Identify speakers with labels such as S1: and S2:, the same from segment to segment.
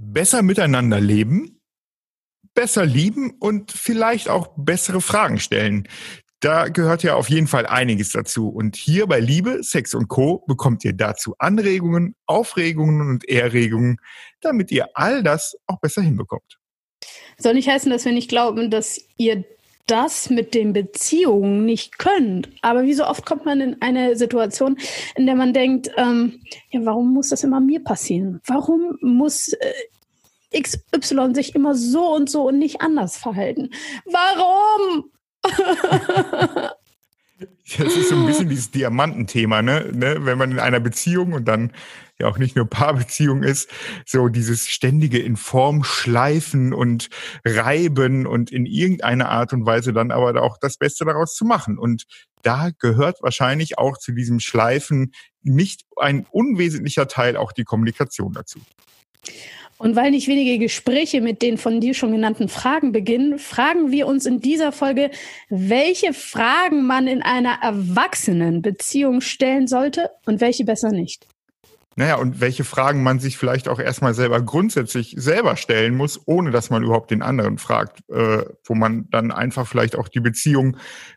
S1: besser miteinander leben, besser lieben und vielleicht auch bessere Fragen stellen. Da gehört ja auf jeden Fall einiges dazu. Und hier bei Liebe, Sex und Co. bekommt ihr dazu Anregungen, Aufregungen und Erregungen, damit ihr all das auch besser hinbekommt.
S2: Soll nicht heißen, dass wir nicht glauben, dass ihr das mit den Beziehungen nicht könnt. Aber wie so oft kommt man in eine Situation, in der man denkt, ähm, ja, warum muss das immer mir passieren? Warum muss äh, XY sich immer so und so und nicht anders verhalten? Warum?
S1: Das ist so ein bisschen dieses Diamantenthema, ne? ne? Wenn man in einer Beziehung und dann ja auch nicht nur Paarbeziehung ist, so dieses ständige in Form schleifen und reiben und in irgendeiner Art und Weise dann aber auch das Beste daraus zu machen. Und da gehört wahrscheinlich auch zu diesem Schleifen nicht ein unwesentlicher Teil auch die Kommunikation dazu.
S2: Und weil nicht wenige Gespräche mit den von dir schon genannten Fragen beginnen, fragen wir uns in dieser Folge, welche Fragen man in einer Erwachsenenbeziehung stellen sollte und welche besser nicht.
S1: Naja, und welche Fragen man sich vielleicht auch erstmal selber grundsätzlich selber stellen muss, ohne dass man überhaupt den anderen fragt, äh, wo man dann einfach vielleicht auch die Beziehung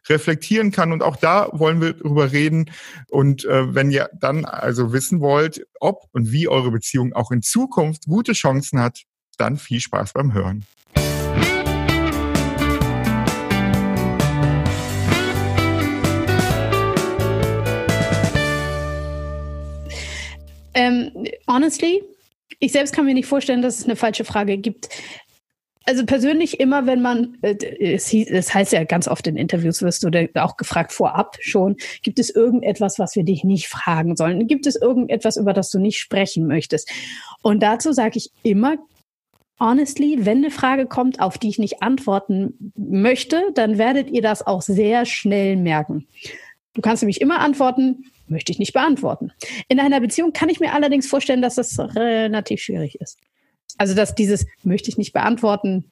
S1: reflektieren kann. Und auch da wollen wir drüber reden. Und äh, wenn ihr dann also wissen wollt, ob und wie eure Beziehung auch in Zukunft gute Chancen hat, dann viel Spaß beim Hören.
S2: Honestly, ich selbst kann mir nicht vorstellen, dass es eine falsche Frage gibt. Also persönlich immer, wenn man, äh, es heißt ja ganz oft in Interviews, wirst du auch gefragt vorab schon, gibt es irgendetwas, was wir dich nicht fragen sollen? Gibt es irgendetwas, über das du nicht sprechen möchtest? Und dazu sage ich immer, honestly, wenn eine Frage kommt, auf die ich nicht antworten möchte, dann werdet ihr das auch sehr schnell merken. Du kannst nämlich immer antworten, möchte ich nicht beantworten. In einer Beziehung kann ich mir allerdings vorstellen, dass das relativ schwierig ist. Also, dass dieses möchte ich nicht beantworten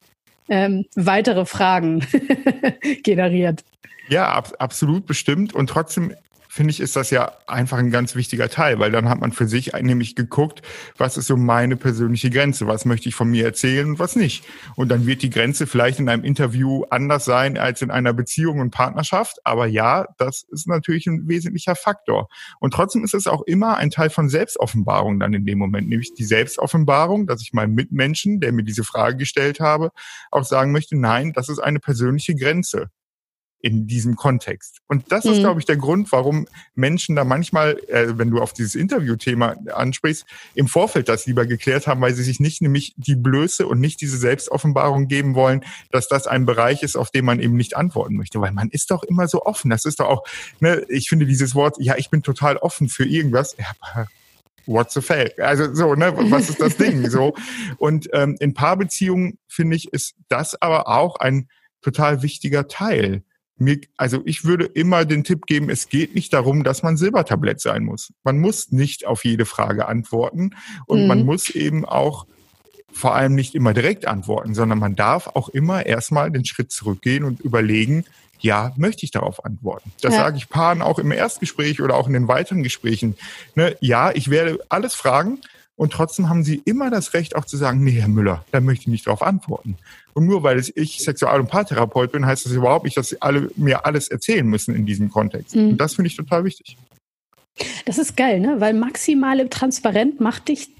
S2: ähm, weitere Fragen generiert.
S1: Ja, ab, absolut bestimmt. Und trotzdem finde ich, ist das ja einfach ein ganz wichtiger Teil, weil dann hat man für sich nämlich geguckt, was ist so meine persönliche Grenze, was möchte ich von mir erzählen und was nicht. Und dann wird die Grenze vielleicht in einem Interview anders sein als in einer Beziehung und Partnerschaft. Aber ja, das ist natürlich ein wesentlicher Faktor. Und trotzdem ist es auch immer ein Teil von Selbstoffenbarung dann in dem Moment, nämlich die Selbstoffenbarung, dass ich meinem Mitmenschen, der mir diese Frage gestellt habe, auch sagen möchte, nein, das ist eine persönliche Grenze in diesem Kontext. Und das ist, mhm. glaube ich, der Grund, warum Menschen da manchmal, äh, wenn du auf dieses Interviewthema ansprichst, im Vorfeld das lieber geklärt haben, weil sie sich nicht nämlich die Blöße und nicht diese Selbstoffenbarung geben wollen, dass das ein Bereich ist, auf den man eben nicht antworten möchte. Weil man ist doch immer so offen. Das ist doch auch, ne, ich finde dieses Wort, ja, ich bin total offen für irgendwas. Ja, What's the fail? Also so, ne, was ist das Ding? So. Und ähm, in Paarbeziehungen, finde ich, ist das aber auch ein total wichtiger Teil mir, also ich würde immer den Tipp geben, es geht nicht darum, dass man Silbertablett sein muss. Man muss nicht auf jede Frage antworten und mhm. man muss eben auch vor allem nicht immer direkt antworten, sondern man darf auch immer erstmal den Schritt zurückgehen und überlegen, ja, möchte ich darauf antworten. Das ja. sage ich Paaren auch im Erstgespräch oder auch in den weiteren Gesprächen. Ne, ja, ich werde alles fragen, und trotzdem haben sie immer das Recht auch zu sagen, nee, Herr Müller, da möchte ich nicht darauf antworten. Und nur weil ich Sexual- und Paartherapeut bin, heißt das überhaupt nicht, dass sie alle mir alles erzählen müssen in diesem Kontext. Mhm. Und das finde ich total wichtig.
S2: Das ist geil, ne? Weil maximale Transparenz macht dich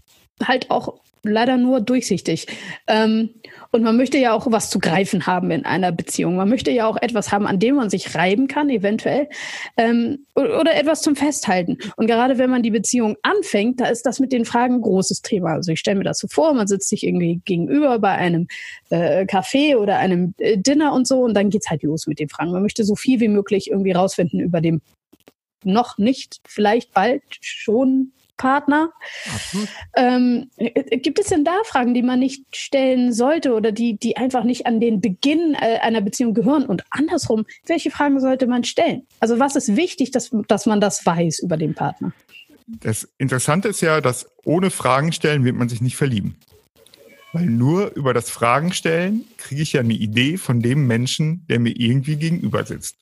S2: halt auch leider nur durchsichtig. Ähm, und man möchte ja auch was zu greifen haben in einer Beziehung. Man möchte ja auch etwas haben, an dem man sich reiben kann, eventuell, ähm, oder etwas zum Festhalten. Und gerade wenn man die Beziehung anfängt, da ist das mit den Fragen ein großes Thema. Also ich stelle mir das so vor, man sitzt sich irgendwie gegenüber bei einem äh, Café oder einem äh, Dinner und so, und dann geht's halt los mit den Fragen. Man möchte so viel wie möglich irgendwie rausfinden über dem noch nicht, vielleicht bald schon Partner. Ähm, äh, gibt es denn da Fragen, die man nicht stellen sollte oder die, die einfach nicht an den Beginn äh, einer Beziehung gehören? Und andersrum, welche Fragen sollte man stellen? Also was ist wichtig, dass, dass man das weiß über den Partner?
S1: Das Interessante ist ja, dass ohne Fragen stellen wird man sich nicht verlieben. Weil nur über das Fragen stellen kriege ich ja eine Idee von dem Menschen, der mir irgendwie gegenüber sitzt.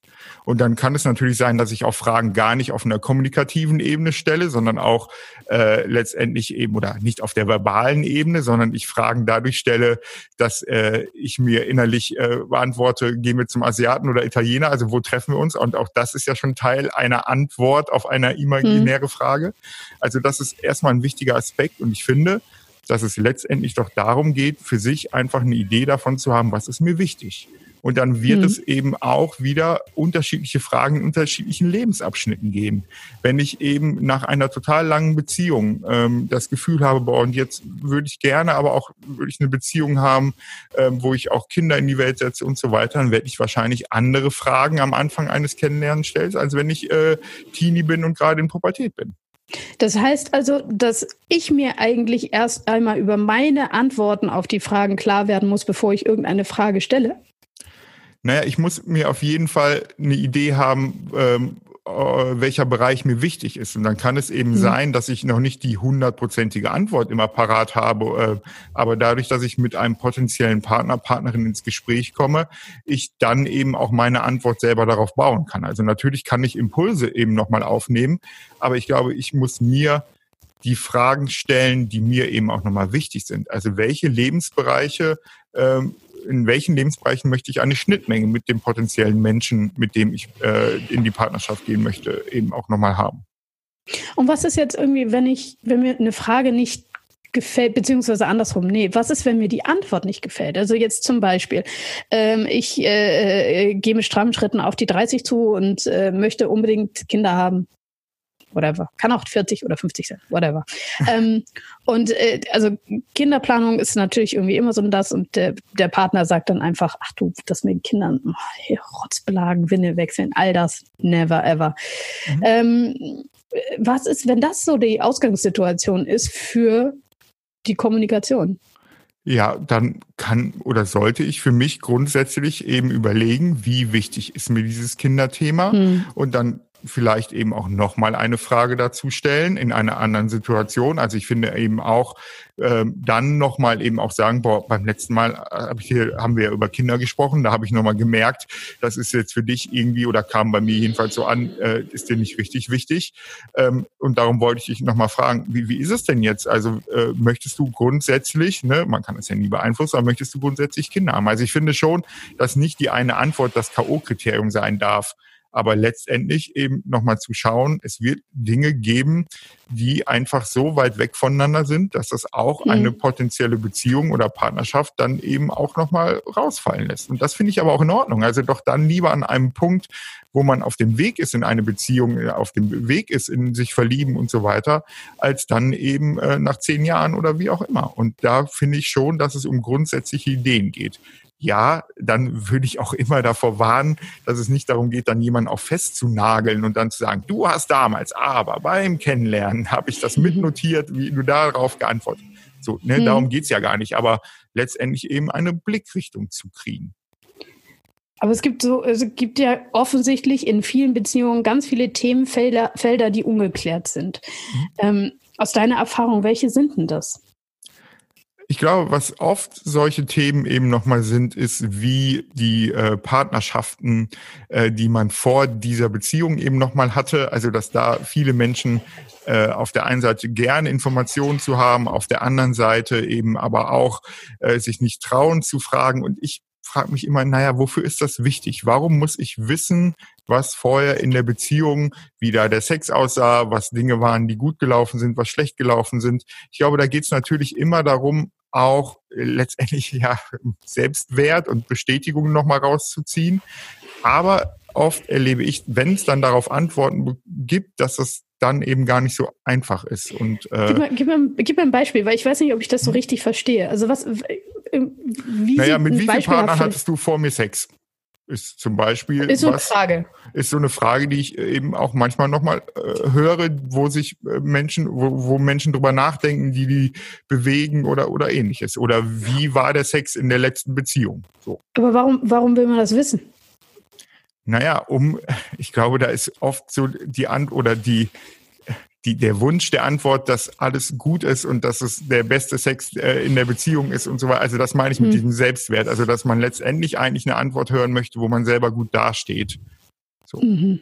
S1: Und dann kann es natürlich sein, dass ich auch Fragen gar nicht auf einer kommunikativen Ebene stelle, sondern auch äh, letztendlich eben oder nicht auf der verbalen Ebene, sondern ich Fragen dadurch stelle, dass äh, ich mir innerlich äh, beantworte, gehen wir zum Asiaten oder Italiener, also wo treffen wir uns? Und auch das ist ja schon Teil einer Antwort auf eine imaginäre mhm. Frage. Also das ist erstmal ein wichtiger Aspekt und ich finde, dass es letztendlich doch darum geht, für sich einfach eine Idee davon zu haben, was ist mir wichtig. Und dann wird mhm. es eben auch wieder unterschiedliche Fragen in unterschiedlichen Lebensabschnitten geben. Wenn ich eben nach einer total langen Beziehung ähm, das Gefühl habe, boah, und jetzt würde ich gerne, aber auch würde ich eine Beziehung haben, ähm, wo ich auch Kinder in die Welt setze und so weiter, dann werde ich wahrscheinlich andere Fragen am Anfang eines Kennenlernens stellen, als wenn ich äh, Teenie bin und gerade in Pubertät bin.
S2: Das heißt also, dass ich mir eigentlich erst einmal über meine Antworten auf die Fragen klar werden muss, bevor ich irgendeine Frage stelle?
S1: Naja, ich muss mir auf jeden Fall eine Idee haben, ähm, äh, welcher Bereich mir wichtig ist. Und dann kann es eben mhm. sein, dass ich noch nicht die hundertprozentige Antwort immer parat habe, äh, aber dadurch, dass ich mit einem potenziellen Partner, Partnerin ins Gespräch komme, ich dann eben auch meine Antwort selber darauf bauen kann. Also natürlich kann ich Impulse eben nochmal aufnehmen, aber ich glaube, ich muss mir die Fragen stellen, die mir eben auch nochmal wichtig sind. Also welche Lebensbereiche ähm, in welchen Lebensbereichen möchte ich eine Schnittmenge mit dem potenziellen Menschen, mit dem ich äh, in die Partnerschaft gehen möchte, eben auch nochmal haben.
S2: Und was ist jetzt irgendwie, wenn ich, wenn mir eine Frage nicht gefällt, beziehungsweise andersrum, nee, was ist, wenn mir die Antwort nicht gefällt? Also jetzt zum Beispiel, ähm, ich äh, äh, gehe mit strammen Schritten auf die 30 zu und äh, möchte unbedingt Kinder haben whatever. Kann auch 40 oder 50 sein, whatever. ähm, und äh, also Kinderplanung ist natürlich irgendwie immer so das und der, der Partner sagt dann einfach, ach du, das mit den Kindern, oh, hier, Rotzbelagen, Winne wechseln, all das, never ever. Mhm. Ähm, was ist, wenn das so die Ausgangssituation ist für die Kommunikation?
S1: Ja, dann kann oder sollte ich für mich grundsätzlich eben überlegen, wie wichtig ist mir dieses Kinderthema hm. und dann vielleicht eben auch nochmal eine Frage dazu stellen in einer anderen Situation. Also ich finde eben auch ähm, dann nochmal eben auch sagen, boah, beim letzten Mal äh, hab ich hier, haben wir ja über Kinder gesprochen, da habe ich nochmal gemerkt, das ist jetzt für dich irgendwie oder kam bei mir jedenfalls so an, äh, ist dir nicht richtig wichtig. Ähm, und darum wollte ich dich nochmal fragen, wie, wie ist es denn jetzt? Also äh, möchtest du grundsätzlich, ne, man kann es ja nie beeinflussen, aber möchtest du grundsätzlich Kinder haben? Also ich finde schon, dass nicht die eine Antwort das K.O.-Kriterium sein darf aber letztendlich eben nochmal zu schauen, es wird Dinge geben, die einfach so weit weg voneinander sind, dass das auch mhm. eine potenzielle Beziehung oder Partnerschaft dann eben auch nochmal rausfallen lässt. Und das finde ich aber auch in Ordnung. Also doch dann lieber an einem Punkt, wo man auf dem Weg ist in eine Beziehung, äh, auf dem Weg ist in sich verlieben und so weiter, als dann eben äh, nach zehn Jahren oder wie auch immer. Und da finde ich schon, dass es um grundsätzliche Ideen geht ja, dann würde ich auch immer davor warnen, dass es nicht darum geht, dann jemanden auch festzunageln und dann zu sagen, du hast damals, aber beim Kennenlernen habe ich das mitnotiert, wie du darauf geantwortet. So, ne, hm. darum geht's ja gar nicht, aber letztendlich eben eine Blickrichtung zu kriegen.
S2: Aber es gibt so, es gibt ja offensichtlich in vielen Beziehungen ganz viele Themenfelder, Felder, die ungeklärt sind. Mhm. Ähm, aus deiner Erfahrung, welche sind denn das?
S1: Ich glaube, was oft solche Themen eben nochmal sind, ist, wie die äh, Partnerschaften, äh, die man vor dieser Beziehung eben nochmal hatte. Also, dass da viele Menschen äh, auf der einen Seite gerne Informationen zu haben, auf der anderen Seite eben aber auch äh, sich nicht trauen zu fragen. Und ich frage mich immer, naja, wofür ist das wichtig? Warum muss ich wissen, was vorher in der Beziehung, wie da der Sex aussah, was Dinge waren, die gut gelaufen sind, was schlecht gelaufen sind? Ich glaube, da geht es natürlich immer darum, auch letztendlich ja Selbstwert und Bestätigung nochmal rauszuziehen. Aber oft erlebe ich, wenn es dann darauf Antworten gibt, dass das dann eben gar nicht so einfach ist. Und,
S2: äh, gib, mal, gib, mal, gib mal ein Beispiel, weil ich weiß nicht, ob ich das so hm? richtig verstehe. Also was,
S1: wie Naja, mit wie vielen Partnern hattest du vor mir Sex? Ist zum Beispiel.
S2: Ist so eine was, Frage.
S1: Ist so eine Frage, die ich eben auch manchmal nochmal äh, höre, wo sich äh, Menschen, wo, wo Menschen drüber nachdenken, die die bewegen oder, oder ähnliches. Oder wie war der Sex in der letzten Beziehung? So.
S2: Aber warum, warum will man das wissen?
S1: Naja, um, ich glaube, da ist oft so die Ant oder die, die, der Wunsch der Antwort, dass alles gut ist und dass es der beste Sex äh, in der Beziehung ist und so weiter. Also das meine ich mit hm. diesem Selbstwert. Also dass man letztendlich eigentlich eine Antwort hören möchte, wo man selber gut dasteht.
S2: So. Mhm.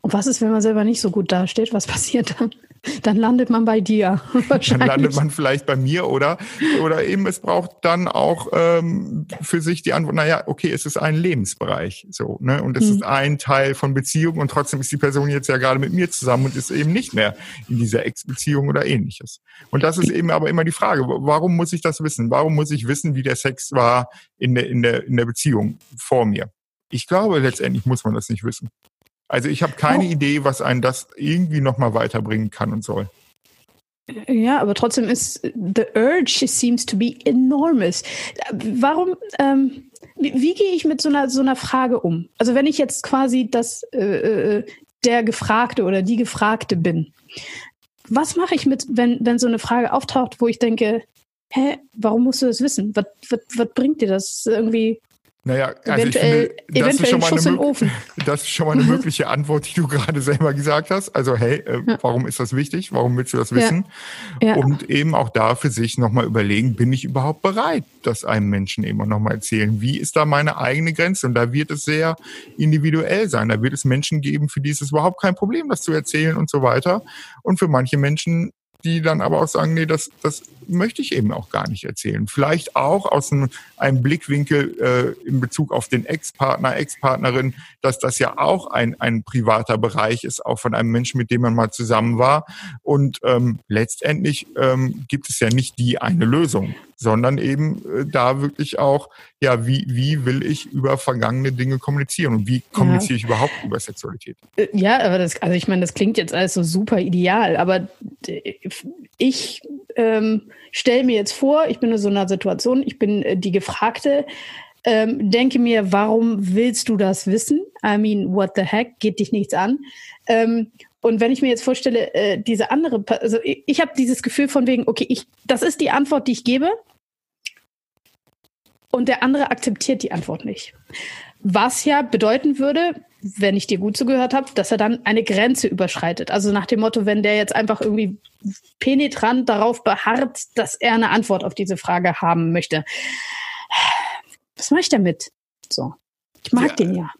S2: Und was ist, wenn man selber nicht so gut dasteht? Was passiert dann? Dann landet man bei dir.
S1: Dann landet man vielleicht bei mir oder oder eben es braucht dann auch ähm, für sich die Antwort. Naja, okay, es ist ein Lebensbereich, so ne, und es mhm. ist ein Teil von Beziehung und trotzdem ist die Person jetzt ja gerade mit mir zusammen und ist eben nicht mehr in dieser Ex-Beziehung oder ähnliches. Und das ist eben aber immer die Frage: Warum muss ich das wissen? Warum muss ich wissen, wie der Sex war in der in der in der Beziehung vor mir? Ich glaube, letztendlich muss man das nicht wissen. Also ich habe keine oh. Idee, was einen das irgendwie nochmal weiterbringen kann und soll.
S2: Ja, aber trotzdem ist the urge seems to be enormous. Warum, ähm, wie, wie gehe ich mit so einer, so einer Frage um? Also wenn ich jetzt quasi das, äh, äh der Gefragte oder die Gefragte bin, was mache ich mit, wenn, wenn so eine Frage auftaucht, wo ich denke, hä, warum musst du das wissen? Was, was, was bringt dir das? Irgendwie
S1: naja, also ich finde, das ist, schon mal eine, das ist schon mal eine mögliche Antwort, die du gerade selber gesagt hast. Also hey, äh, ja. warum ist das wichtig? Warum willst du das wissen? Ja. Ja. Und eben auch da für sich nochmal überlegen, bin ich überhaupt bereit, das einem Menschen eben auch nochmal erzählen? Wie ist da meine eigene Grenze? Und da wird es sehr individuell sein. Da wird es Menschen geben, für die ist es überhaupt kein Problem, das zu erzählen und so weiter. Und für manche Menschen die dann aber auch sagen, nee, das, das möchte ich eben auch gar nicht erzählen. Vielleicht auch aus einem, einem Blickwinkel äh, in Bezug auf den Ex-Partner, Ex-Partnerin, dass das ja auch ein, ein privater Bereich ist, auch von einem Menschen, mit dem man mal zusammen war. Und ähm, letztendlich ähm, gibt es ja nicht die eine Lösung sondern eben äh, da wirklich auch, ja, wie, wie will ich über vergangene Dinge kommunizieren und wie kommuniziere ja. ich überhaupt über Sexualität?
S2: Äh, ja, aber das, also ich meine, das klingt jetzt alles so super ideal, aber ich ähm, stelle mir jetzt vor, ich bin in so einer Situation, ich bin äh, die Gefragte, ähm, denke mir, warum willst du das wissen? I mean, what the heck, geht dich nichts an. Ähm, und wenn ich mir jetzt vorstelle, äh, diese andere, also ich, ich habe dieses Gefühl von wegen, okay, ich, das ist die Antwort, die ich gebe. Und der andere akzeptiert die Antwort nicht. Was ja bedeuten würde, wenn ich dir gut zugehört habe, dass er dann eine Grenze überschreitet. Also nach dem Motto, wenn der jetzt einfach irgendwie penetrant darauf beharrt, dass er eine Antwort auf diese Frage haben möchte. Was mache ich damit? So. Ich mag ja, den ja.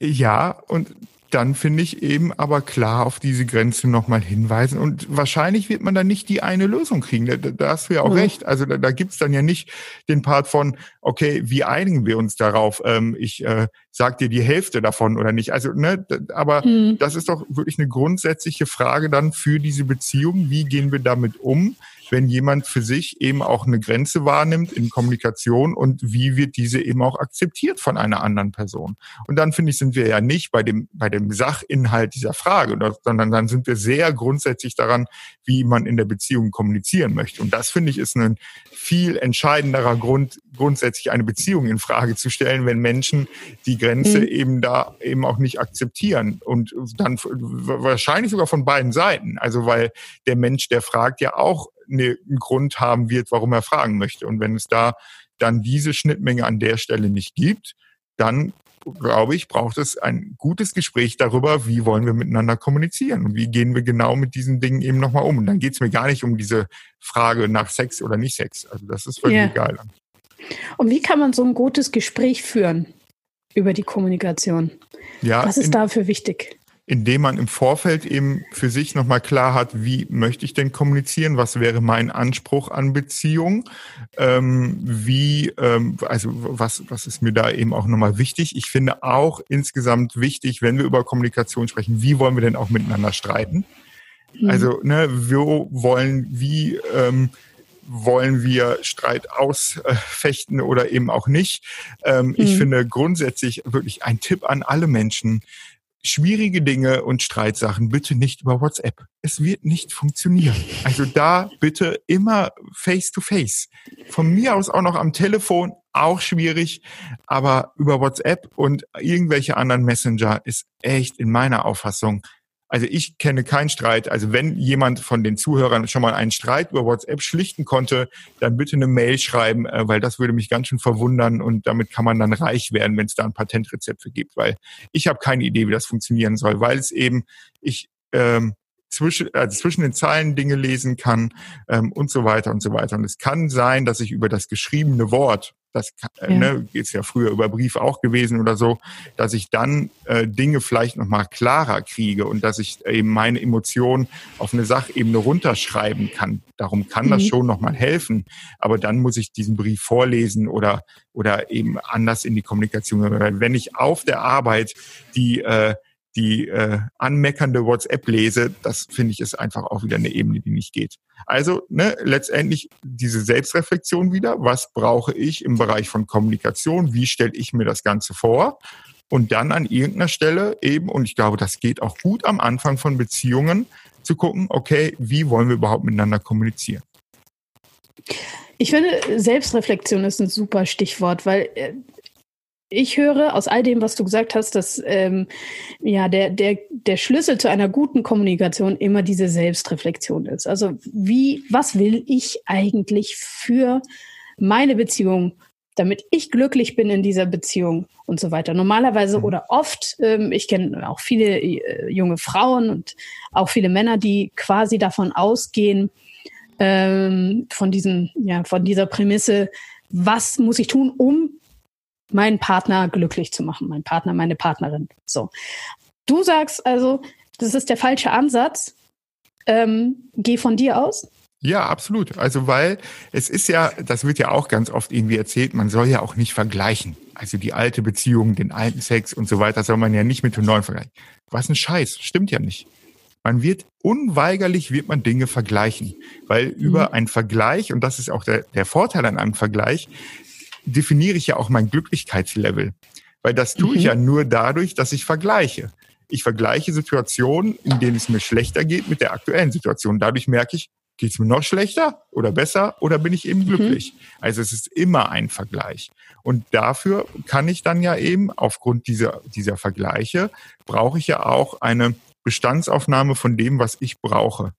S1: Ja, und dann finde ich eben aber klar auf diese Grenze nochmal hinweisen. Und wahrscheinlich wird man dann nicht die eine Lösung kriegen. Da, da hast du ja auch mhm. recht. Also da, da gibt's dann ja nicht den Part von, okay, wie einigen wir uns darauf? Ähm, ich äh, sag dir die Hälfte davon oder nicht. Also, ne, aber mhm. das ist doch wirklich eine grundsätzliche Frage dann für diese Beziehung. Wie gehen wir damit um? Wenn jemand für sich eben auch eine Grenze wahrnimmt in Kommunikation und wie wird diese eben auch akzeptiert von einer anderen Person. Und dann finde ich, sind wir ja nicht bei dem, bei dem Sachinhalt dieser Frage, sondern dann sind wir sehr grundsätzlich daran, wie man in der Beziehung kommunizieren möchte. Und das finde ich ist ein viel entscheidenderer Grund, grundsätzlich eine Beziehung in Frage zu stellen, wenn Menschen die Grenze mhm. eben da eben auch nicht akzeptieren und dann wahrscheinlich sogar von beiden Seiten. Also weil der Mensch, der fragt ja auch einen Grund haben wird, warum er fragen möchte. Und wenn es da dann diese Schnittmenge an der Stelle nicht gibt, dann glaube ich, braucht es ein gutes Gespräch darüber, wie wollen wir miteinander kommunizieren und wie gehen wir genau mit diesen Dingen eben nochmal um. Und dann geht es mir gar nicht um diese Frage nach Sex oder nicht Sex. Also das ist völlig yeah. egal.
S2: Und wie kann man so ein gutes Gespräch führen über die Kommunikation? Ja, Was ist dafür wichtig?
S1: Indem man im Vorfeld eben für sich nochmal klar hat, wie möchte ich denn kommunizieren, was wäre mein Anspruch an Beziehung, ähm, wie, ähm, also was, was ist mir da eben auch nochmal wichtig. Ich finde auch insgesamt wichtig, wenn wir über Kommunikation sprechen, wie wollen wir denn auch miteinander streiten? Mhm. Also, ne, wo wollen, wie, ähm, wollen wir Streit ausfechten oder eben auch nicht. Ähm, mhm. Ich finde grundsätzlich wirklich ein Tipp an alle Menschen, schwierige Dinge und Streitsachen bitte nicht über WhatsApp. Es wird nicht funktionieren. Also da bitte immer face to face. Von mir aus auch noch am Telefon, auch schwierig, aber über WhatsApp und irgendwelche anderen Messenger ist echt in meiner Auffassung also ich kenne keinen Streit. Also wenn jemand von den Zuhörern schon mal einen Streit über WhatsApp schlichten konnte, dann bitte eine Mail schreiben, äh, weil das würde mich ganz schön verwundern und damit kann man dann reich werden, wenn es da ein Patentrezept für gibt. Weil ich habe keine Idee, wie das funktionieren soll, weil es eben, ich ähm, zwischen, also zwischen den Zeilen Dinge lesen kann ähm, und so weiter und so weiter. Und es kann sein, dass ich über das geschriebene Wort das äh, ja. ne, ist ja früher über Brief auch gewesen oder so, dass ich dann äh, Dinge vielleicht nochmal klarer kriege und dass ich eben meine Emotionen auf eine Sachebene runterschreiben kann. Darum kann mhm. das schon nochmal helfen. Aber dann muss ich diesen Brief vorlesen oder, oder eben anders in die Kommunikation. Wenn ich auf der Arbeit die äh, die äh, anmeckernde WhatsApp lese, das finde ich ist einfach auch wieder eine Ebene, die nicht geht. Also ne, letztendlich diese Selbstreflexion wieder. Was brauche ich im Bereich von Kommunikation? Wie stelle ich mir das Ganze vor? Und dann an irgendeiner Stelle eben, und ich glaube, das geht auch gut am Anfang von Beziehungen, zu gucken, okay, wie wollen wir überhaupt miteinander kommunizieren?
S2: Ich finde, Selbstreflexion ist ein super Stichwort, weil äh, ich höre aus all dem, was du gesagt hast, dass ähm, ja der, der, der Schlüssel zu einer guten Kommunikation immer diese Selbstreflexion ist. Also wie, was will ich eigentlich für meine Beziehung, damit ich glücklich bin in dieser Beziehung und so weiter. Normalerweise mhm. oder oft, ähm, ich kenne auch viele äh, junge Frauen und auch viele Männer, die quasi davon ausgehen, ähm, von diesem, ja, von dieser Prämisse, was muss ich tun, um meinen Partner glücklich zu machen, mein Partner, meine Partnerin. So. Du sagst also, das ist der falsche Ansatz. Ähm, geh von dir aus.
S1: Ja, absolut. Also weil es ist ja, das wird ja auch ganz oft irgendwie erzählt, man soll ja auch nicht vergleichen. Also die alte Beziehung, den alten Sex und so weiter soll man ja nicht mit dem neuen vergleichen. Was ein Scheiß, stimmt ja nicht. Man wird unweigerlich wird man Dinge vergleichen, weil über mhm. einen Vergleich und das ist auch der, der Vorteil an einem Vergleich, definiere ich ja auch mein Glücklichkeitslevel. Weil das tue mhm. ich ja nur dadurch, dass ich vergleiche. Ich vergleiche Situationen, in denen es mir schlechter geht mit der aktuellen Situation. Dadurch merke ich, geht es mir noch schlechter oder besser oder bin ich eben mhm. glücklich? Mhm. Also es ist immer ein Vergleich. Und dafür kann ich dann ja eben, aufgrund dieser, dieser Vergleiche, brauche ich ja auch eine Bestandsaufnahme von dem, was ich brauche.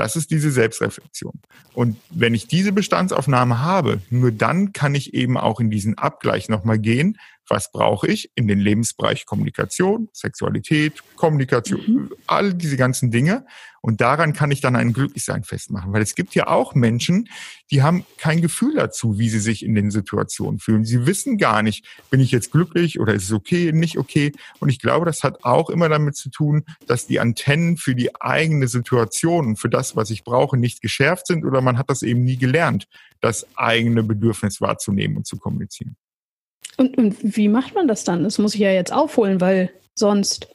S1: Das ist diese Selbstreflexion. Und wenn ich diese Bestandsaufnahme habe, nur dann kann ich eben auch in diesen Abgleich nochmal gehen, was brauche ich in den Lebensbereich Kommunikation, Sexualität, Kommunikation, mhm. all diese ganzen Dinge. Und daran kann ich dann ein Glücklichsein festmachen. Weil es gibt ja auch Menschen, die haben kein Gefühl dazu, wie sie sich in den Situationen fühlen. Sie wissen gar nicht, bin ich jetzt glücklich oder ist es okay, nicht okay. Und ich glaube, das hat auch immer damit zu tun, dass die Antennen für die eigene Situation und für das, was ich brauche, nicht geschärft sind oder man hat das eben nie gelernt, das eigene Bedürfnis wahrzunehmen und zu kommunizieren.
S2: Und, und wie macht man das dann? Das muss ich ja jetzt aufholen, weil sonst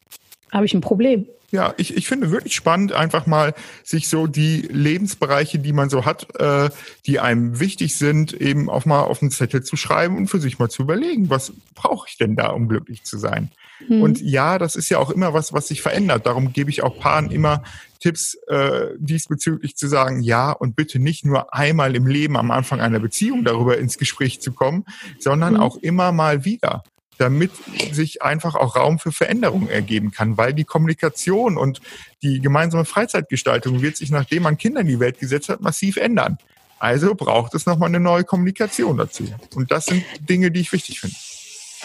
S2: habe ich ein Problem.
S1: Ja, ich, ich finde wirklich spannend, einfach mal sich so die Lebensbereiche, die man so hat, äh, die einem wichtig sind, eben auch mal auf den Zettel zu schreiben und für sich mal zu überlegen, was brauche ich denn da, um glücklich zu sein? Mhm. Und ja, das ist ja auch immer was, was sich verändert. Darum gebe ich auch Paaren immer Tipps äh, diesbezüglich zu sagen, ja, und bitte nicht nur einmal im Leben am Anfang einer Beziehung darüber ins Gespräch zu kommen, sondern mhm. auch immer mal wieder damit sich einfach auch Raum für Veränderungen ergeben kann, weil die Kommunikation und die gemeinsame Freizeitgestaltung wird sich, nachdem man Kinder in die Welt gesetzt hat, massiv ändern. Also braucht es nochmal eine neue Kommunikation dazu. Und das sind Dinge, die ich wichtig finde.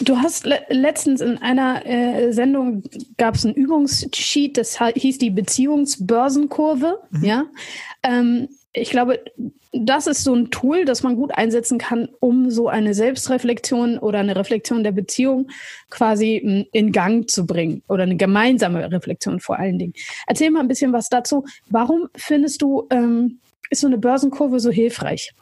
S2: Du hast le letztens in einer äh, Sendung gab es ein Übungssheet, das hieß die Beziehungsbörsenkurve. Mhm. Ja, ähm, ich glaube, das ist so ein Tool, das man gut einsetzen kann, um so eine Selbstreflexion oder eine Reflexion der Beziehung quasi hm, in Gang zu bringen oder eine gemeinsame Reflexion vor allen Dingen. Erzähl mal ein bisschen was dazu. Warum findest du, ähm, ist so eine Börsenkurve so hilfreich?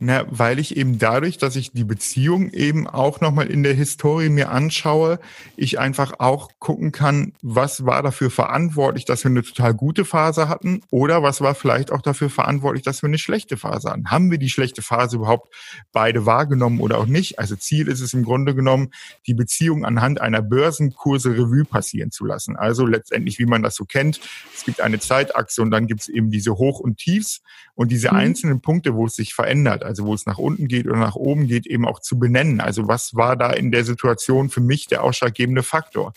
S1: Na, weil ich eben dadurch, dass ich die Beziehung eben auch nochmal in der Historie mir anschaue, ich einfach auch gucken kann, was war dafür verantwortlich, dass wir eine total gute Phase hatten oder was war vielleicht auch dafür verantwortlich, dass wir eine schlechte Phase hatten. Haben wir die schlechte Phase überhaupt beide wahrgenommen oder auch nicht? Also Ziel ist es im Grunde genommen, die Beziehung anhand einer Börsenkurse Revue passieren zu lassen. Also letztendlich, wie man das so kennt, es gibt eine Zeitachse und dann gibt es eben diese Hoch- und Tiefs und diese mhm. einzelnen Punkte, wo es sich verändert also wo es nach unten geht oder nach oben geht, eben auch zu benennen. Also was war da in der Situation für mich der ausschlaggebende Faktor?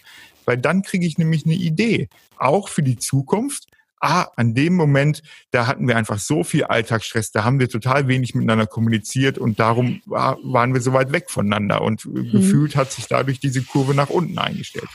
S1: Weil dann kriege ich nämlich eine Idee, auch für die Zukunft. Ah, an dem Moment, da hatten wir einfach so viel Alltagsstress, da haben wir total wenig miteinander kommuniziert und darum war, waren wir so weit weg voneinander und mhm. gefühlt hat sich dadurch diese Kurve nach unten eingestellt.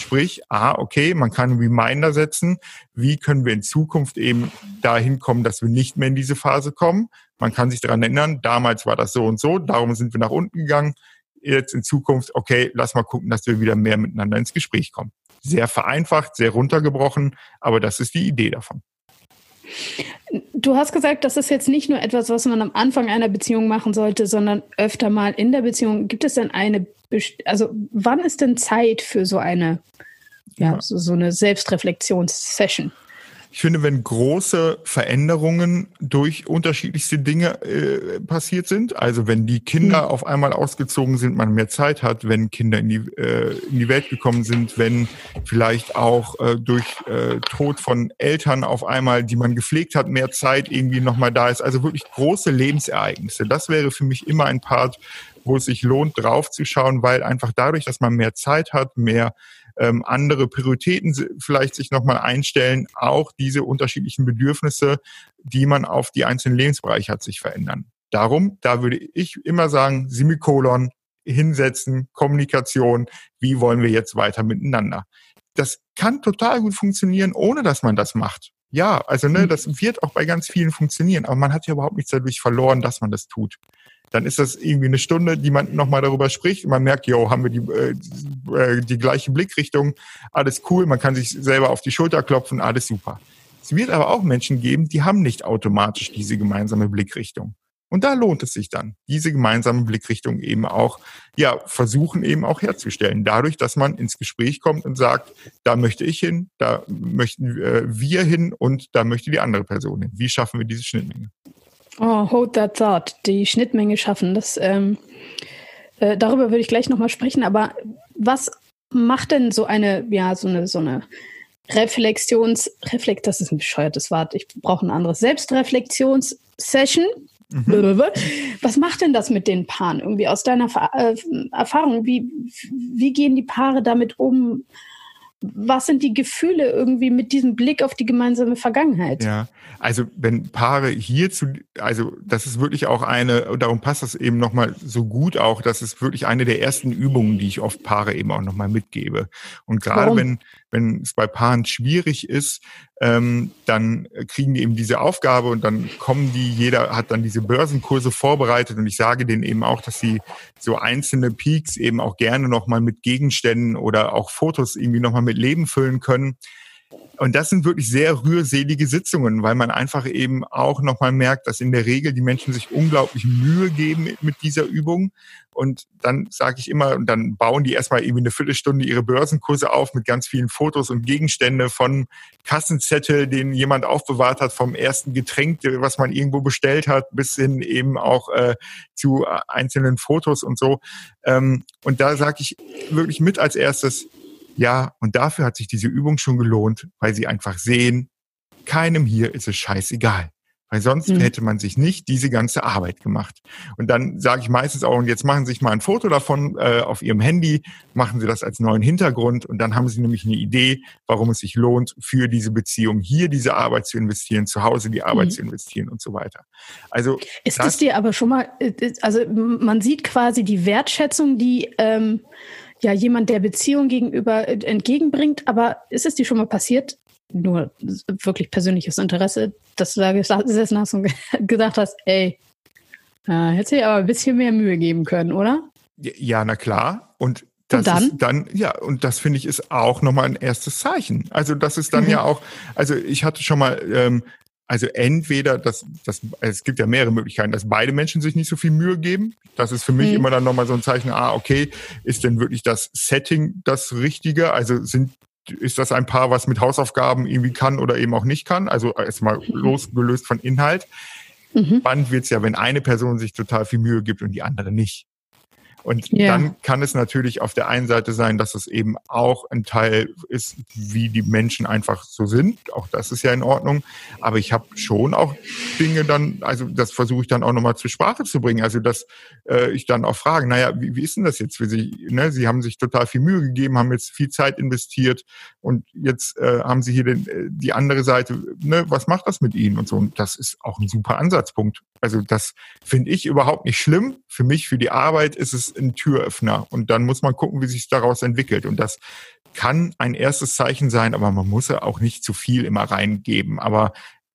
S1: Sprich, ah, okay, man kann Reminder setzen. Wie können wir in Zukunft eben dahin kommen, dass wir nicht mehr in diese Phase kommen? Man kann sich daran erinnern, damals war das so und so, darum sind wir nach unten gegangen. Jetzt in Zukunft, okay, lass mal gucken, dass wir wieder mehr miteinander ins Gespräch kommen. Sehr vereinfacht, sehr runtergebrochen, aber das ist die Idee davon.
S2: Du hast gesagt, das ist jetzt nicht nur etwas, was man am Anfang einer Beziehung machen sollte, sondern öfter mal in der Beziehung. Gibt es denn eine, also wann ist denn Zeit für so eine, ja, ja. So, so eine Selbstreflexionssession?
S1: Ich finde, wenn große Veränderungen durch unterschiedlichste Dinge äh, passiert sind, also wenn die Kinder mhm. auf einmal ausgezogen sind, man mehr Zeit hat, wenn Kinder in die, äh, in die Welt gekommen sind, wenn vielleicht auch äh, durch äh, Tod von Eltern auf einmal, die man gepflegt hat, mehr Zeit irgendwie nochmal da ist. Also wirklich große Lebensereignisse. Das wäre für mich immer ein Part, wo es sich lohnt, draufzuschauen, weil einfach dadurch, dass man mehr Zeit hat, mehr ähm, andere Prioritäten vielleicht sich nochmal einstellen, auch diese unterschiedlichen Bedürfnisse, die man auf die einzelnen Lebensbereiche hat, sich verändern. Darum, da würde ich immer sagen, Semikolon, hinsetzen, Kommunikation, wie wollen wir jetzt weiter miteinander. Das kann total gut funktionieren, ohne dass man das macht. Ja, also ne, hm. das wird auch bei ganz vielen funktionieren, aber man hat ja überhaupt nichts dadurch verloren, dass man das tut dann ist das irgendwie eine Stunde, die man nochmal darüber spricht man merkt, jo, haben wir die, äh, äh, die gleiche Blickrichtung, alles cool, man kann sich selber auf die Schulter klopfen, alles super. Es wird aber auch Menschen geben, die haben nicht automatisch diese gemeinsame Blickrichtung. Und da lohnt es sich dann, diese gemeinsame Blickrichtung eben auch, ja, versuchen eben auch herzustellen. Dadurch, dass man ins Gespräch kommt und sagt, da möchte ich hin, da möchten äh, wir hin und da möchte die andere Person hin. Wie schaffen wir diese Schnittmenge?
S2: Oh, hold that thought. Die Schnittmenge schaffen. Das, ähm, äh, darüber würde ich gleich nochmal sprechen. Aber was macht denn so eine, ja, so eine, so eine Reflexions, Reflekt, das ist ein bescheuertes Wort. Ich brauche ein anderes. Selbstreflexionssession. Mhm. Was macht denn das mit den Paaren? Irgendwie aus deiner äh, Erfahrung, wie, wie gehen die Paare damit um? Was sind die Gefühle irgendwie mit diesem Blick auf die gemeinsame Vergangenheit?
S1: Ja, also wenn Paare hierzu, also das ist wirklich auch eine, und darum passt das eben nochmal so gut auch, das ist wirklich eine der ersten Übungen, die ich oft Paare eben auch nochmal mitgebe. Und gerade wenn, wenn es bei Paaren schwierig ist, ähm, dann kriegen die eben diese Aufgabe und dann kommen die, jeder hat dann diese Börsenkurse vorbereitet und ich sage denen eben auch, dass sie so einzelne Peaks eben auch gerne nochmal mit Gegenständen oder auch Fotos irgendwie nochmal mit Leben füllen können. Und das sind wirklich sehr rührselige Sitzungen, weil man einfach eben auch nochmal merkt, dass in der Regel die Menschen sich unglaublich Mühe geben mit dieser Übung. Und dann sage ich immer, und dann bauen die erstmal irgendwie eine Viertelstunde ihre Börsenkurse auf mit ganz vielen Fotos und Gegenstände von Kassenzettel, den jemand aufbewahrt hat, vom ersten Getränk, was man irgendwo bestellt hat, bis hin eben auch äh, zu einzelnen Fotos und so. Ähm, und da sage ich wirklich mit als erstes, ja, und dafür hat sich diese Übung schon gelohnt, weil sie einfach sehen, keinem hier ist es scheißegal. Weil sonst mhm. hätte man sich nicht diese ganze Arbeit gemacht. Und dann sage ich meistens auch, und jetzt machen Sie sich mal ein Foto davon äh, auf Ihrem Handy, machen Sie das als neuen Hintergrund und dann haben Sie nämlich eine Idee, warum es sich lohnt, für diese Beziehung hier diese Arbeit zu investieren, zu Hause die Arbeit mhm. zu investieren und so weiter. Also
S2: ist es dir aber schon mal, äh, also man sieht quasi die Wertschätzung, die ähm, ja jemand der Beziehung gegenüber äh, entgegenbringt. Aber ist es dir schon mal passiert, nur wirklich persönliches Interesse, dass du da gesessen hast und gesagt hast, ey, äh, hätte dir aber ein bisschen mehr Mühe geben können, oder?
S1: Ja, na klar. Und das und dann? ist dann, ja, und das finde ich ist auch nochmal ein erstes Zeichen. Also das ist dann mhm. ja auch, also ich hatte schon mal ähm, also entweder, das, das, es gibt ja mehrere Möglichkeiten, dass beide Menschen sich nicht so viel Mühe geben. Das ist für mich mhm. immer dann nochmal so ein Zeichen, ah, okay, ist denn wirklich das Setting das Richtige? Also sind ist das ein Paar, was mit Hausaufgaben irgendwie kann oder eben auch nicht kann? Also erstmal mhm. losgelöst von Inhalt. Mhm. Spannend wird's ja, wenn eine Person sich total viel Mühe gibt und die andere nicht. Und ja. dann kann es natürlich auf der einen Seite sein, dass es eben auch ein Teil ist, wie die Menschen einfach so sind. Auch das ist ja in Ordnung. Aber ich habe schon auch Dinge dann, also das versuche ich dann auch nochmal zur Sprache zu bringen. Also dass äh, ich dann auch frage, naja, wie, wie ist denn das jetzt für Sie? Ne? Sie haben sich total viel Mühe gegeben, haben jetzt viel Zeit investiert und jetzt äh, haben Sie hier den, äh, die andere Seite. Ne? Was macht das mit Ihnen und so? Und das ist auch ein super Ansatzpunkt. Also das finde ich überhaupt nicht schlimm. Für mich, für die Arbeit ist es ein Türöffner. Und dann muss man gucken, wie sich daraus entwickelt. Und das kann ein erstes Zeichen sein, aber man muss ja auch nicht zu viel immer reingeben. Aber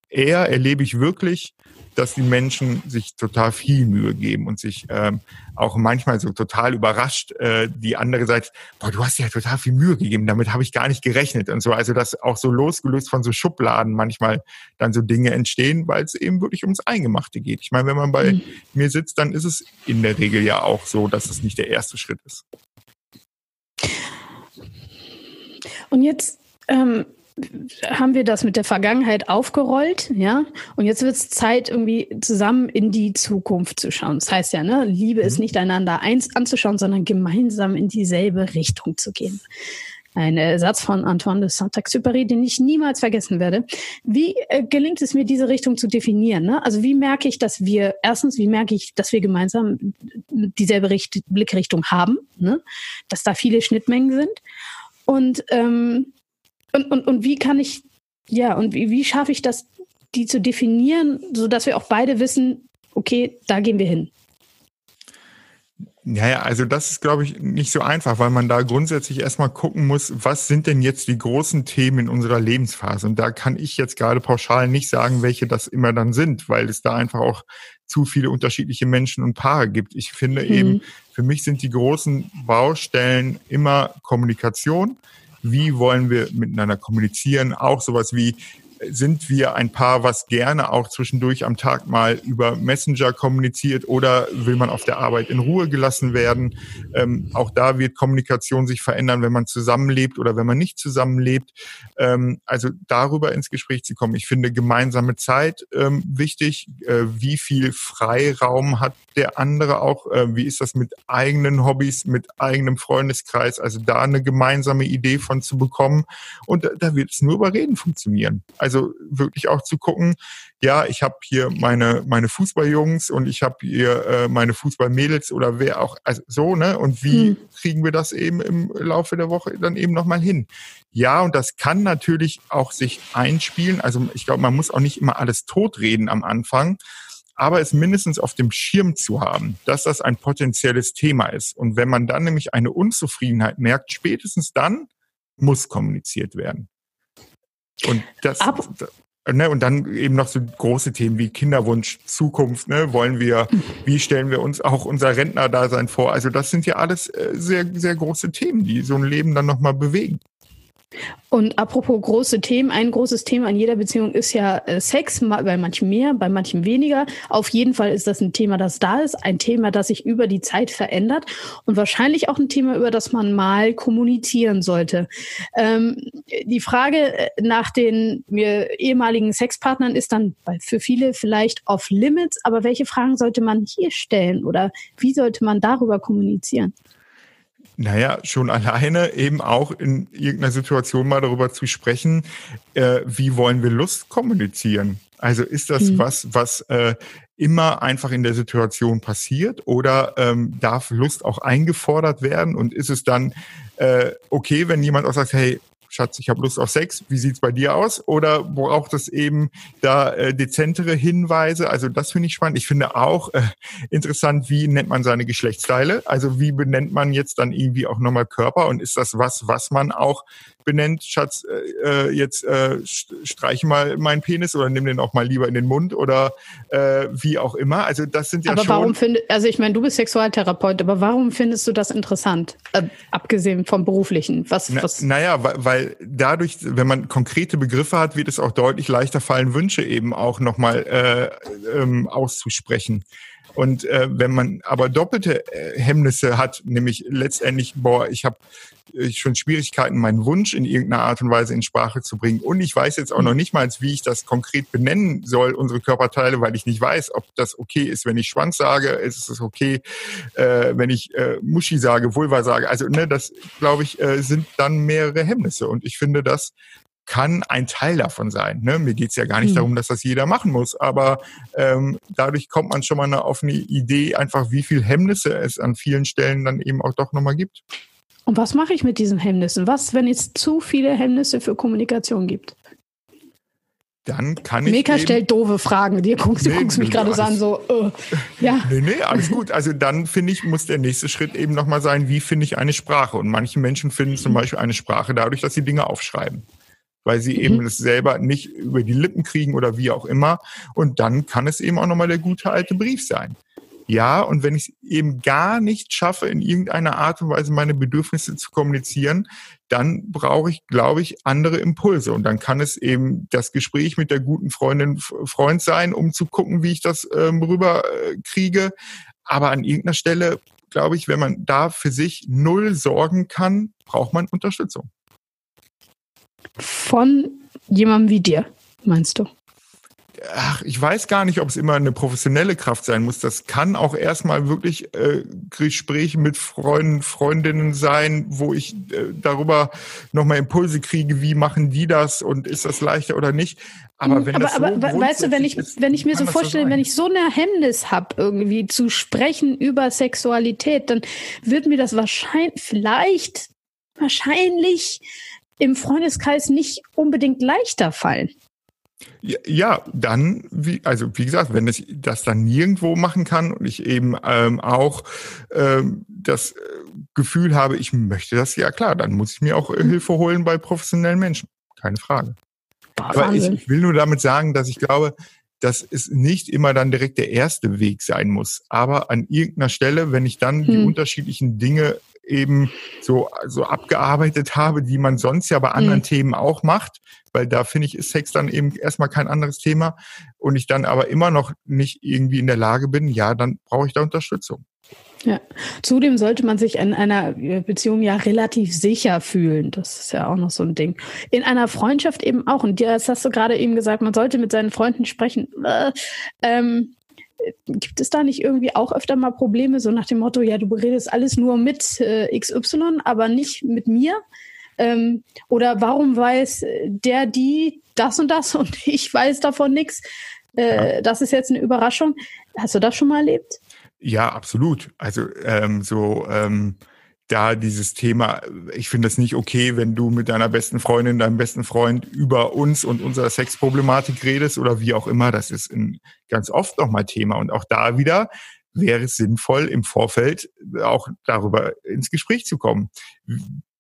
S1: eher erlebe ich wirklich, dass die Menschen sich total viel Mühe geben und sich ähm, auch manchmal so total überrascht, äh, die andere Seite, boah, du hast ja total viel Mühe gegeben, damit habe ich gar nicht gerechnet und so. Also dass auch so losgelöst von so Schubladen manchmal dann so Dinge entstehen, weil es eben wirklich ums Eingemachte geht. Ich meine, wenn man bei mhm. mir sitzt, dann ist es in der Regel ja auch so, dass es nicht der erste Schritt ist.
S2: Und jetzt ähm, haben wir das mit der Vergangenheit aufgerollt, ja, und jetzt wird es Zeit, irgendwie zusammen in die Zukunft zu schauen. Das heißt ja, ne, Liebe ist mhm. nicht einander eins anzuschauen, sondern gemeinsam in dieselbe Richtung zu gehen. Ein äh, Satz von Antoine de Saint-Exupéry, den ich niemals vergessen werde. Wie äh, gelingt es mir, diese Richtung zu definieren? Ne? Also wie merke ich, dass wir, erstens, wie merke ich, dass wir gemeinsam dieselbe Richt Blickrichtung haben, ne? dass da viele Schnittmengen sind? Und ähm, und, und, und wie kann ich, ja, und wie, wie schaffe ich das, die zu definieren, sodass wir auch beide wissen, okay, da gehen wir hin?
S1: Naja, also das ist, glaube ich, nicht so einfach, weil man da grundsätzlich erstmal gucken muss, was sind denn jetzt die großen Themen in unserer Lebensphase? Und da kann ich jetzt gerade pauschal nicht sagen, welche das immer dann sind, weil es da einfach auch zu viele unterschiedliche Menschen und Paare gibt. Ich finde mhm. eben, für mich sind die großen Baustellen immer Kommunikation, wie wollen wir miteinander kommunizieren, auch sowas wie sind wir ein Paar, was gerne auch zwischendurch am Tag mal über Messenger kommuniziert oder will man auf der Arbeit in Ruhe gelassen werden? Ähm, auch da wird Kommunikation sich verändern, wenn man zusammenlebt oder wenn man nicht zusammenlebt. Ähm, also darüber ins Gespräch zu kommen. Ich finde gemeinsame Zeit ähm, wichtig. Äh, wie viel Freiraum hat der andere auch? Äh, wie ist das mit eigenen Hobbys, mit eigenem Freundeskreis? Also da eine gemeinsame Idee von zu bekommen. Und da, da wird es nur über Reden funktionieren. Also wirklich auch zu gucken, ja, ich habe hier meine, meine Fußballjungs und ich habe hier äh, meine Fußballmädels oder wer auch, also so, ne? Und wie hm. kriegen wir das eben im Laufe der Woche dann eben nochmal hin? Ja, und das kann natürlich auch sich einspielen. Also ich glaube, man muss auch nicht immer alles totreden am Anfang, aber es mindestens auf dem Schirm zu haben, dass das ein potenzielles Thema ist. Und wenn man dann nämlich eine Unzufriedenheit merkt, spätestens dann muss kommuniziert werden. Und das, Ab ne, und dann eben noch so große Themen wie Kinderwunsch, Zukunft, ne, wollen wir, wie stellen wir uns auch unser Rentnerdasein vor? Also das sind ja alles äh, sehr, sehr große Themen, die so ein Leben dann nochmal bewegen.
S2: Und apropos große Themen, ein großes Thema in jeder Beziehung ist ja äh, Sex, bei manchen mehr, bei manchen weniger. Auf jeden Fall ist das ein Thema, das da ist, ein Thema, das sich über die Zeit verändert und wahrscheinlich auch ein Thema, über das man mal kommunizieren sollte. Ähm, die Frage äh, nach den mir ehemaligen Sexpartnern ist dann für viele vielleicht off limits, aber welche Fragen sollte man hier stellen oder wie sollte man darüber kommunizieren?
S1: Naja, schon alleine eben auch in irgendeiner Situation mal darüber zu sprechen, äh, wie wollen wir Lust kommunizieren? Also ist das mhm. was, was äh, immer einfach in der Situation passiert oder ähm, darf Lust auch eingefordert werden? Und ist es dann äh, okay, wenn jemand auch sagt, hey, Schatz, ich habe Lust auf Sex, wie sieht's bei dir aus? Oder braucht es eben da äh, dezentere Hinweise? Also das finde ich spannend. Ich finde auch äh, interessant, wie nennt man seine Geschlechtsteile? Also wie benennt man jetzt dann irgendwie auch nochmal Körper? Und ist das was, was man auch benennt, Schatz, äh, äh jetzt äh, streiche mal meinen Penis oder nimm den auch mal lieber in den Mund oder äh, wie auch immer. Also das sind ja
S2: aber
S1: schon.
S2: warum findest, also ich meine, du bist Sexualtherapeut, aber warum findest du das interessant, äh, abgesehen vom beruflichen? Was,
S1: Na,
S2: was?
S1: Naja, weil, dadurch, wenn man konkrete Begriffe hat, wird es auch deutlich leichter fallen, Wünsche eben auch nochmal äh, ähm, auszusprechen. Und äh, wenn man aber doppelte äh, Hemmnisse hat, nämlich letztendlich, boah, ich habe äh, schon Schwierigkeiten, meinen Wunsch in irgendeiner Art und Weise in Sprache zu bringen. Und ich weiß jetzt auch noch nicht mal, wie ich das konkret benennen soll, unsere Körperteile, weil ich nicht weiß, ob das okay ist, wenn ich Schwanz sage, ist es okay, äh, wenn ich äh, Muschi sage, Vulva sage. Also ne, das, glaube ich, äh, sind dann mehrere Hemmnisse. Und ich finde, das kann ein Teil davon sein. Ne? Mir geht's ja gar nicht mhm. darum, dass das jeder machen muss, aber ähm, dadurch kommt man schon mal eine, auf eine Idee, einfach wie viel Hemmnisse es an vielen Stellen dann eben auch doch nochmal gibt.
S2: Und was mache ich mit diesen Hemmnissen? Was, wenn es zu viele Hemmnisse für Kommunikation gibt?
S1: dann kann ich.
S2: Meka stellt doofe Fragen. Die guckst, nee, guckst mich gerade so an, so, uh, ja.
S1: Nee, nee, alles gut. Also dann finde ich, muss der nächste Schritt eben nochmal sein, wie finde ich eine Sprache? Und manche Menschen finden zum Beispiel eine Sprache dadurch, dass sie Dinge aufschreiben. Weil sie mhm. eben es selber nicht über die Lippen kriegen oder wie auch immer. Und dann kann es eben auch nochmal der gute alte Brief sein. Ja, und wenn ich es eben gar nicht schaffe, in irgendeiner Art und Weise meine Bedürfnisse zu kommunizieren, dann brauche ich, glaube ich, andere Impulse. Und dann kann es eben das Gespräch mit der guten Freundin, Freund sein, um zu gucken, wie ich das ähm, rüberkriege. Aber an irgendeiner Stelle, glaube ich, wenn man da für sich null sorgen kann, braucht man Unterstützung.
S2: Von jemandem wie dir, meinst du?
S1: ach, ich weiß gar nicht, ob es immer eine professionelle Kraft sein muss. Das kann auch erstmal wirklich äh, Gespräche mit Freunden, Freundinnen sein, wo ich äh, darüber nochmal Impulse kriege, wie machen die das und ist das leichter oder nicht. Aber hm, wenn aber, das so
S2: aber weißt du, wenn ich, ist, wenn ich mir so vorstelle, wenn ich so eine Hemmnis habe, irgendwie zu sprechen über Sexualität, dann wird mir das wahrscheinlich, vielleicht, wahrscheinlich im Freundeskreis nicht unbedingt leichter fallen.
S1: Ja, dann, wie, also wie gesagt, wenn ich das dann nirgendwo machen kann und ich eben ähm, auch ähm, das äh, Gefühl habe, ich möchte das, ja klar, dann muss ich mir auch äh, mhm. Hilfe holen bei professionellen Menschen. Keine Frage. Aber ich, ich will nur damit sagen, dass ich glaube, dass es nicht immer dann direkt der erste Weg sein muss. Aber an irgendeiner Stelle, wenn ich dann hm. die unterschiedlichen Dinge eben so, so abgearbeitet habe, die man sonst ja bei anderen mhm. Themen auch macht, weil da finde ich, ist Sex dann eben erstmal kein anderes Thema und ich dann aber immer noch nicht irgendwie in der Lage bin, ja, dann brauche ich da Unterstützung.
S2: Ja, zudem sollte man sich in einer Beziehung ja relativ sicher fühlen. Das ist ja auch noch so ein Ding. In einer Freundschaft eben auch. Und das hast du gerade eben gesagt, man sollte mit seinen Freunden sprechen. Äh, ähm, gibt es da nicht irgendwie auch öfter mal Probleme, so nach dem Motto, ja, du redest alles nur mit äh, XY, aber nicht mit mir? Ähm, oder warum weiß der, die das und das und ich weiß davon nichts? Äh, ja. Das ist jetzt eine Überraschung. Hast du das schon mal erlebt?
S1: Ja, absolut. Also ähm, so ähm, da dieses Thema, ich finde es nicht okay, wenn du mit deiner besten Freundin, deinem besten Freund über uns und unsere Sexproblematik redest oder wie auch immer. Das ist in, ganz oft nochmal Thema. Und auch da wieder wäre es sinnvoll, im Vorfeld auch darüber ins Gespräch zu kommen.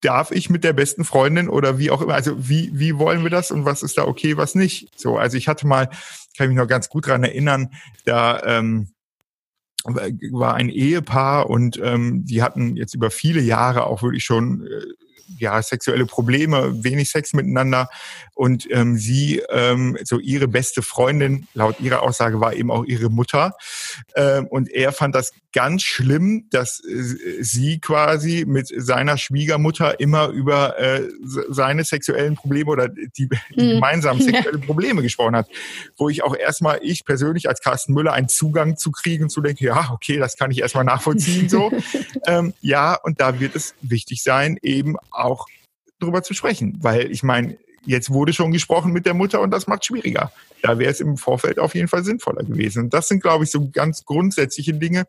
S1: Darf ich mit der besten Freundin oder wie auch immer, also wie, wie wollen wir das und was ist da okay, was nicht? So, also ich hatte mal, kann mich noch ganz gut dran erinnern, da ähm, war ein Ehepaar und ähm, die hatten jetzt über viele Jahre auch wirklich schon äh, ja, sexuelle Probleme, wenig Sex miteinander. Und ähm, sie, ähm, so ihre beste Freundin, laut ihrer Aussage, war eben auch ihre Mutter. Ähm, und er fand das ganz schlimm, dass äh, sie quasi mit seiner Schwiegermutter immer über äh, seine sexuellen Probleme oder die, mhm. gemeinsamen sexuellen Probleme gesprochen hat. Wo ich auch erstmal, ich persönlich als Carsten Müller, einen Zugang zu kriegen, zu denken, ja, okay, das kann ich erstmal nachvollziehen so. ähm, ja, und da wird es wichtig sein, eben auch drüber zu sprechen. Weil ich meine, jetzt wurde schon gesprochen mit der Mutter und das macht schwieriger. Da wäre es im Vorfeld auf jeden Fall sinnvoller gewesen. Und das sind, glaube ich, so ganz grundsätzliche Dinge,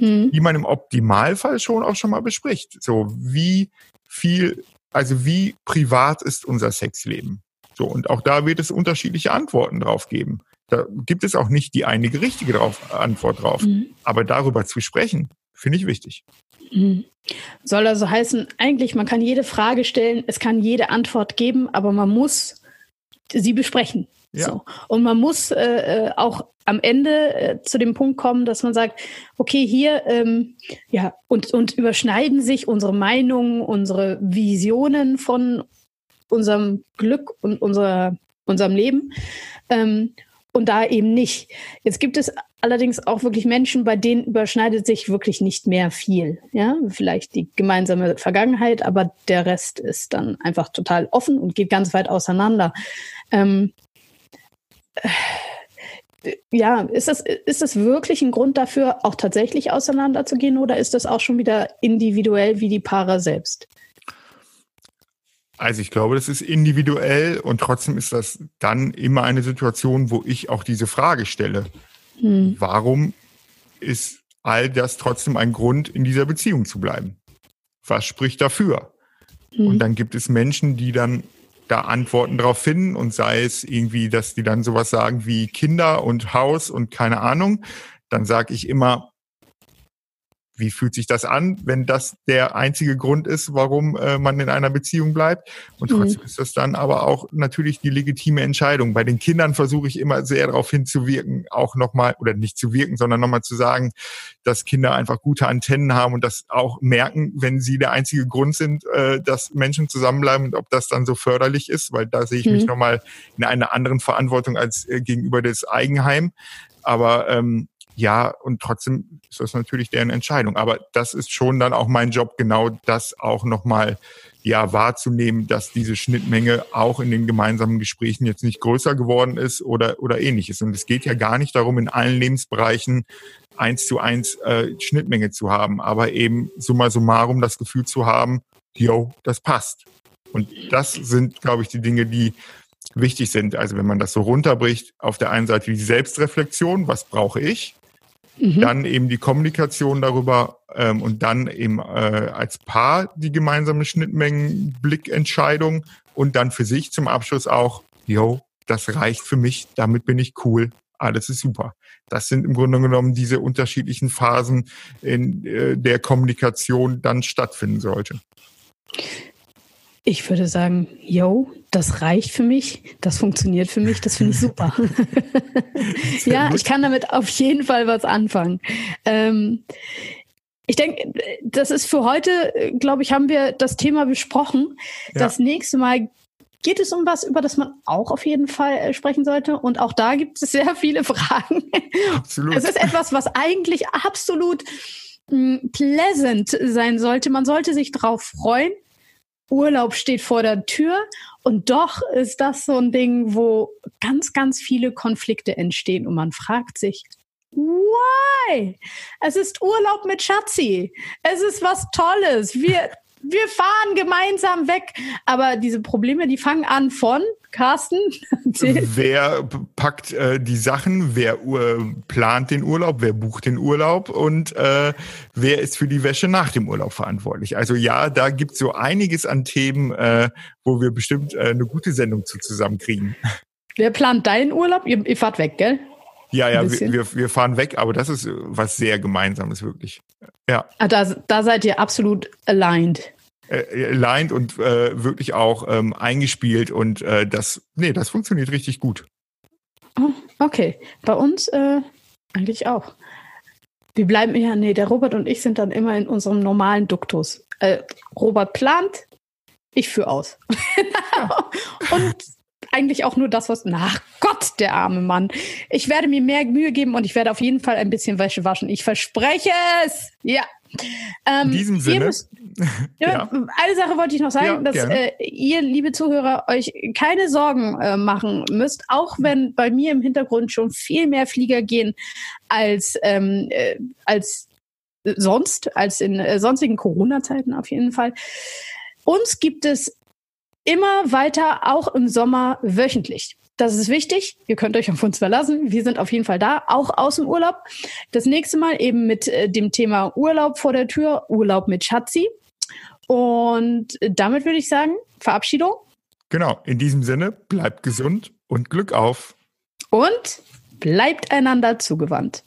S1: mhm. die man im Optimalfall schon auch schon mal bespricht. So, wie viel, also wie privat ist unser Sexleben? So, und auch da wird es unterschiedliche Antworten drauf geben. Da gibt es auch nicht die einige richtige drauf, Antwort drauf. Mhm. Aber darüber zu sprechen, finde ich wichtig.
S2: Soll also heißen, eigentlich, man kann jede Frage stellen, es kann jede Antwort geben, aber man muss sie besprechen. Ja. So. Und man muss äh, äh, auch am Ende äh, zu dem Punkt kommen, dass man sagt, okay, hier, ähm, ja, und, und überschneiden sich unsere Meinungen, unsere Visionen von unserem Glück und unserer, unserem Leben. Ähm, und da eben nicht. Jetzt gibt es allerdings auch wirklich Menschen, bei denen überschneidet sich wirklich nicht mehr viel. Ja, vielleicht die gemeinsame Vergangenheit, aber der Rest ist dann einfach total offen und geht ganz weit auseinander. Ähm, äh, ja, ist das, ist das wirklich ein Grund dafür, auch tatsächlich auseinanderzugehen oder ist das auch schon wieder individuell wie die Paare selbst?
S1: Also ich glaube, das ist individuell und trotzdem ist das dann immer eine Situation, wo ich auch diese Frage stelle. Hm. Warum ist all das trotzdem ein Grund, in dieser Beziehung zu bleiben? Was spricht dafür? Hm. Und dann gibt es Menschen, die dann da Antworten drauf finden und sei es irgendwie, dass die dann sowas sagen wie Kinder und Haus und keine Ahnung, dann sage ich immer, wie fühlt sich das an, wenn das der einzige Grund ist, warum äh, man in einer Beziehung bleibt. Und trotzdem mhm. ist das dann aber auch natürlich die legitime Entscheidung. Bei den Kindern versuche ich immer sehr darauf hinzuwirken, auch nochmal, oder nicht zu wirken, sondern nochmal zu sagen, dass Kinder einfach gute Antennen haben und das auch merken, wenn sie der einzige Grund sind, äh, dass Menschen zusammenbleiben und ob das dann so förderlich ist, weil da sehe ich mhm. mich nochmal in einer anderen Verantwortung als äh, gegenüber des Eigenheim. Aber ähm, ja, und trotzdem ist das natürlich deren Entscheidung. Aber das ist schon dann auch mein Job, genau das auch nochmal ja, wahrzunehmen, dass diese Schnittmenge auch in den gemeinsamen Gesprächen jetzt nicht größer geworden ist oder, oder ähnliches. Und es geht ja gar nicht darum, in allen Lebensbereichen eins zu eins äh, Schnittmenge zu haben, aber eben summa summarum das Gefühl zu haben, yo, das passt. Und das sind, glaube ich, die Dinge, die wichtig sind. Also wenn man das so runterbricht, auf der einen Seite die Selbstreflexion, was brauche ich? Mhm. Dann eben die Kommunikation darüber ähm, und dann eben äh, als Paar die gemeinsame Schnittmengen-Blickentscheidung und dann für sich zum Abschluss auch, yo, das reicht für mich, damit bin ich cool, alles ist super. Das sind im Grunde genommen diese unterschiedlichen Phasen, in äh, der Kommunikation dann stattfinden sollte.
S2: Ich würde sagen, yo, das reicht für mich, das funktioniert für mich, das finde ich super. ja, ich kann damit auf jeden Fall was anfangen. Ähm, ich denke, das ist für heute, glaube ich, haben wir das Thema besprochen. Ja. Das nächste Mal geht es um was, über das man auch auf jeden Fall äh, sprechen sollte. Und auch da gibt es sehr viele Fragen. Absolut. Es ist etwas, was eigentlich absolut hm, pleasant sein sollte. Man sollte sich drauf freuen. Urlaub steht vor der Tür und doch ist das so ein Ding, wo ganz, ganz viele Konflikte entstehen und man fragt sich, why? Es ist Urlaub mit Schatzi. Es ist was Tolles. Wir, wir fahren gemeinsam weg. Aber diese Probleme, die fangen an von Carsten.
S1: wer packt äh, die Sachen? Wer äh, plant den Urlaub? Wer bucht den Urlaub? Und äh, wer ist für die Wäsche nach dem Urlaub verantwortlich? Also ja, da gibt es so einiges an Themen, äh, wo wir bestimmt äh, eine gute Sendung zu zusammenkriegen.
S2: Wer plant deinen Urlaub? Ihr, ihr fahrt weg, gell?
S1: Ja, ja, wir, wir fahren weg, aber das ist was sehr Gemeinsames, wirklich. Ja.
S2: Ah, da, da seid ihr absolut aligned.
S1: Äh, aligned und äh, wirklich auch ähm, eingespielt und äh, das, nee, das funktioniert richtig gut.
S2: Oh, okay. Bei uns äh, eigentlich auch. Wir bleiben ja, nee, der Robert und ich sind dann immer in unserem normalen Duktus. Äh, Robert plant, ich führe aus. und eigentlich auch nur das, was. Ach Gott, der arme Mann. Ich werde mir mehr Mühe geben und ich werde auf jeden Fall ein bisschen Wäsche waschen. Ich verspreche es. Ja.
S1: Ähm, In diesem Sinne. Müsst,
S2: ja. Eine Sache wollte ich noch sagen, ja, dass äh, ihr, liebe Zuhörer, euch keine Sorgen äh, machen müsst, auch wenn bei mir im Hintergrund schon viel mehr Flieger gehen als, ähm, äh, als sonst, als in äh, sonstigen Corona-Zeiten auf jeden Fall. Uns gibt es immer weiter, auch im Sommer, wöchentlich. Das ist wichtig. Ihr könnt euch auf uns verlassen. Wir sind auf jeden Fall da, auch aus dem Urlaub. Das nächste Mal eben mit äh, dem Thema Urlaub vor der Tür, Urlaub mit Schatzi. Und damit würde ich sagen, Verabschiedung.
S1: Genau, in diesem Sinne, bleibt gesund und Glück auf.
S2: Und bleibt einander zugewandt.